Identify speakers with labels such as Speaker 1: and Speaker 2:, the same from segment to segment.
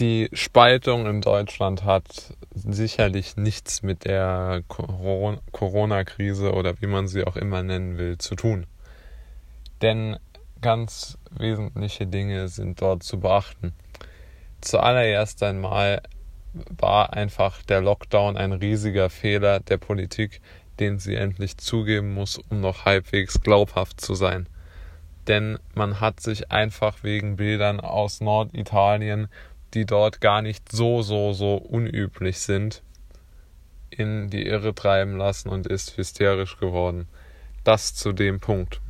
Speaker 1: Die Spaltung in Deutschland hat sicherlich nichts mit der Corona-Krise oder wie man sie auch immer nennen will zu tun. Denn ganz wesentliche Dinge sind dort zu beachten. Zuallererst einmal war einfach der Lockdown ein riesiger Fehler der Politik, den sie endlich zugeben muss, um noch halbwegs glaubhaft zu sein. Denn man hat sich einfach wegen Bildern aus Norditalien, die dort gar nicht so, so, so unüblich sind, in die Irre treiben lassen und ist hysterisch geworden. Das zu dem Punkt.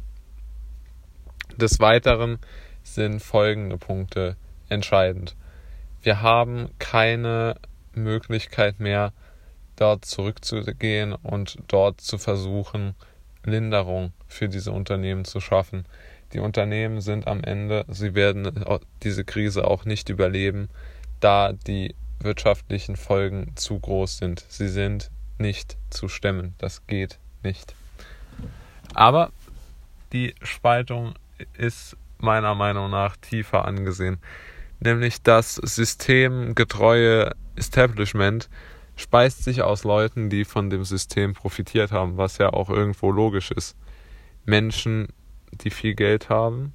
Speaker 1: Des Weiteren sind folgende Punkte entscheidend. Wir haben keine Möglichkeit mehr, dort zurückzugehen und dort zu versuchen, Linderung für diese Unternehmen zu schaffen. Die Unternehmen sind am Ende, sie werden diese Krise auch nicht überleben, da die wirtschaftlichen Folgen zu groß sind. Sie sind nicht zu stemmen. Das geht nicht. Aber die Spaltung ist meiner Meinung nach tiefer angesehen. Nämlich das systemgetreue Establishment speist sich aus Leuten, die von dem System profitiert haben, was ja auch irgendwo logisch ist. Menschen, die viel Geld haben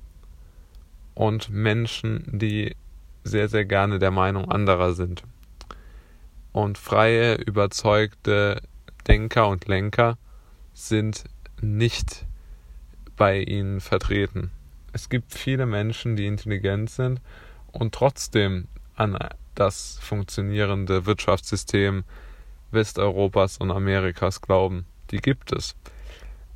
Speaker 1: und Menschen, die sehr, sehr gerne der Meinung anderer sind. Und freie, überzeugte Denker und Lenker sind nicht bei ihnen vertreten. Es gibt viele Menschen, die intelligent sind und trotzdem an das funktionierende Wirtschaftssystem Westeuropas und Amerikas glauben. Die gibt es.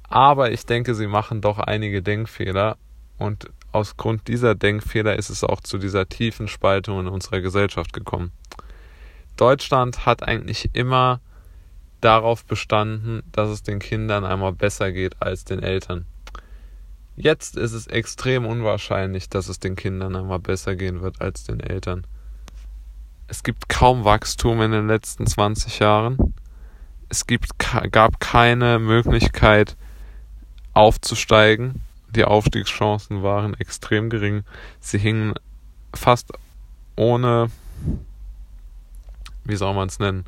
Speaker 1: Aber ich denke, sie machen doch einige Denkfehler und aus Grund dieser Denkfehler ist es auch zu dieser tiefen Spaltung in unserer Gesellschaft gekommen. Deutschland hat eigentlich immer darauf bestanden, dass es den Kindern einmal besser geht als den Eltern. Jetzt ist es extrem unwahrscheinlich, dass es den Kindern einmal besser gehen wird als den Eltern. Es gibt kaum Wachstum in den letzten 20 Jahren. Es gibt, gab keine Möglichkeit aufzusteigen. Die Aufstiegschancen waren extrem gering. Sie hingen fast ohne, wie soll man es nennen,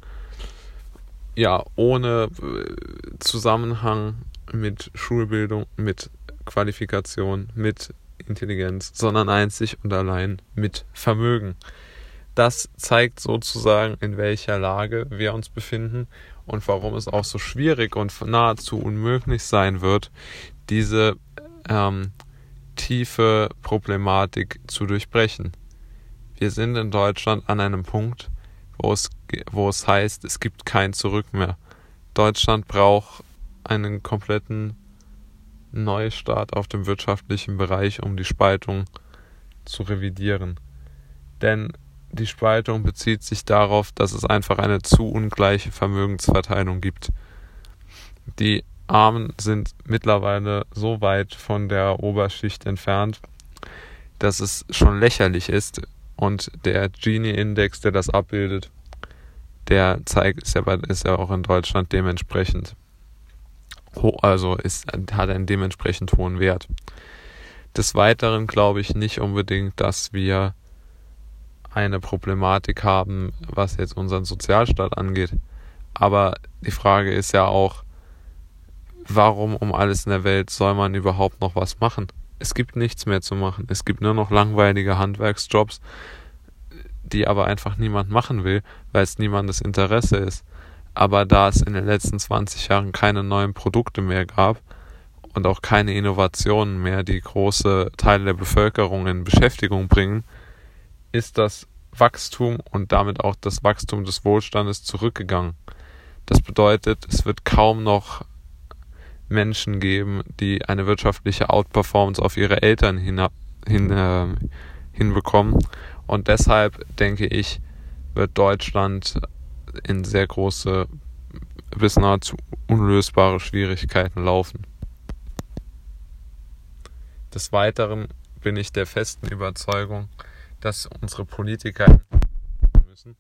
Speaker 1: ja, ohne äh, Zusammenhang mit Schulbildung, mit Qualifikation, mit Intelligenz, sondern einzig und allein mit Vermögen. Das zeigt sozusagen, in welcher Lage wir uns befinden und warum es auch so schwierig und nahezu unmöglich sein wird, diese ähm, tiefe Problematik zu durchbrechen. Wir sind in Deutschland an einem Punkt, wo es, wo es heißt, es gibt kein Zurück mehr. Deutschland braucht einen kompletten Neustart auf dem wirtschaftlichen Bereich, um die Spaltung zu revidieren. Denn die Spaltung bezieht sich darauf, dass es einfach eine zu ungleiche Vermögensverteilung gibt. Die Armen sind mittlerweile so weit von der Oberschicht entfernt, dass es schon lächerlich ist. Und der Gini-Index, der das abbildet, der zeigt, ist ja, ist ja auch in Deutschland dementsprechend, also ist, hat einen dementsprechend hohen Wert. Des Weiteren glaube ich nicht unbedingt, dass wir eine Problematik haben, was jetzt unseren Sozialstaat angeht. Aber die Frage ist ja auch, warum um alles in der Welt soll man überhaupt noch was machen? Es gibt nichts mehr zu machen. Es gibt nur noch langweilige Handwerksjobs, die aber einfach niemand machen will, weil es niemandes Interesse ist. Aber da es in den letzten 20 Jahren keine neuen Produkte mehr gab und auch keine Innovationen mehr, die große Teile der Bevölkerung in Beschäftigung bringen, ist das Wachstum und damit auch das Wachstum des Wohlstandes zurückgegangen. Das bedeutet, es wird kaum noch Menschen geben, die eine wirtschaftliche Outperformance auf ihre Eltern hin, hin, äh, hinbekommen. Und deshalb denke ich, wird Deutschland in sehr große bis nahezu unlösbare Schwierigkeiten laufen. Des Weiteren bin ich der festen Überzeugung, dass unsere Politiker müssen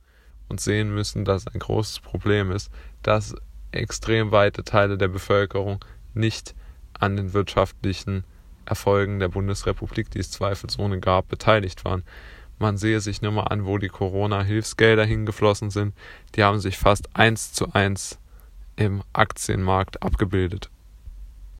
Speaker 1: und sehen müssen, dass ein großes Problem ist, dass extrem weite Teile der Bevölkerung nicht an den wirtschaftlichen Erfolgen der Bundesrepublik, die es zweifelsohne gab, beteiligt waren. man sehe sich nur mal an, wo die Corona-Hilfsgelder hingeflossen sind. Die haben sich fast eins zu eins im Aktienmarkt abgebildet.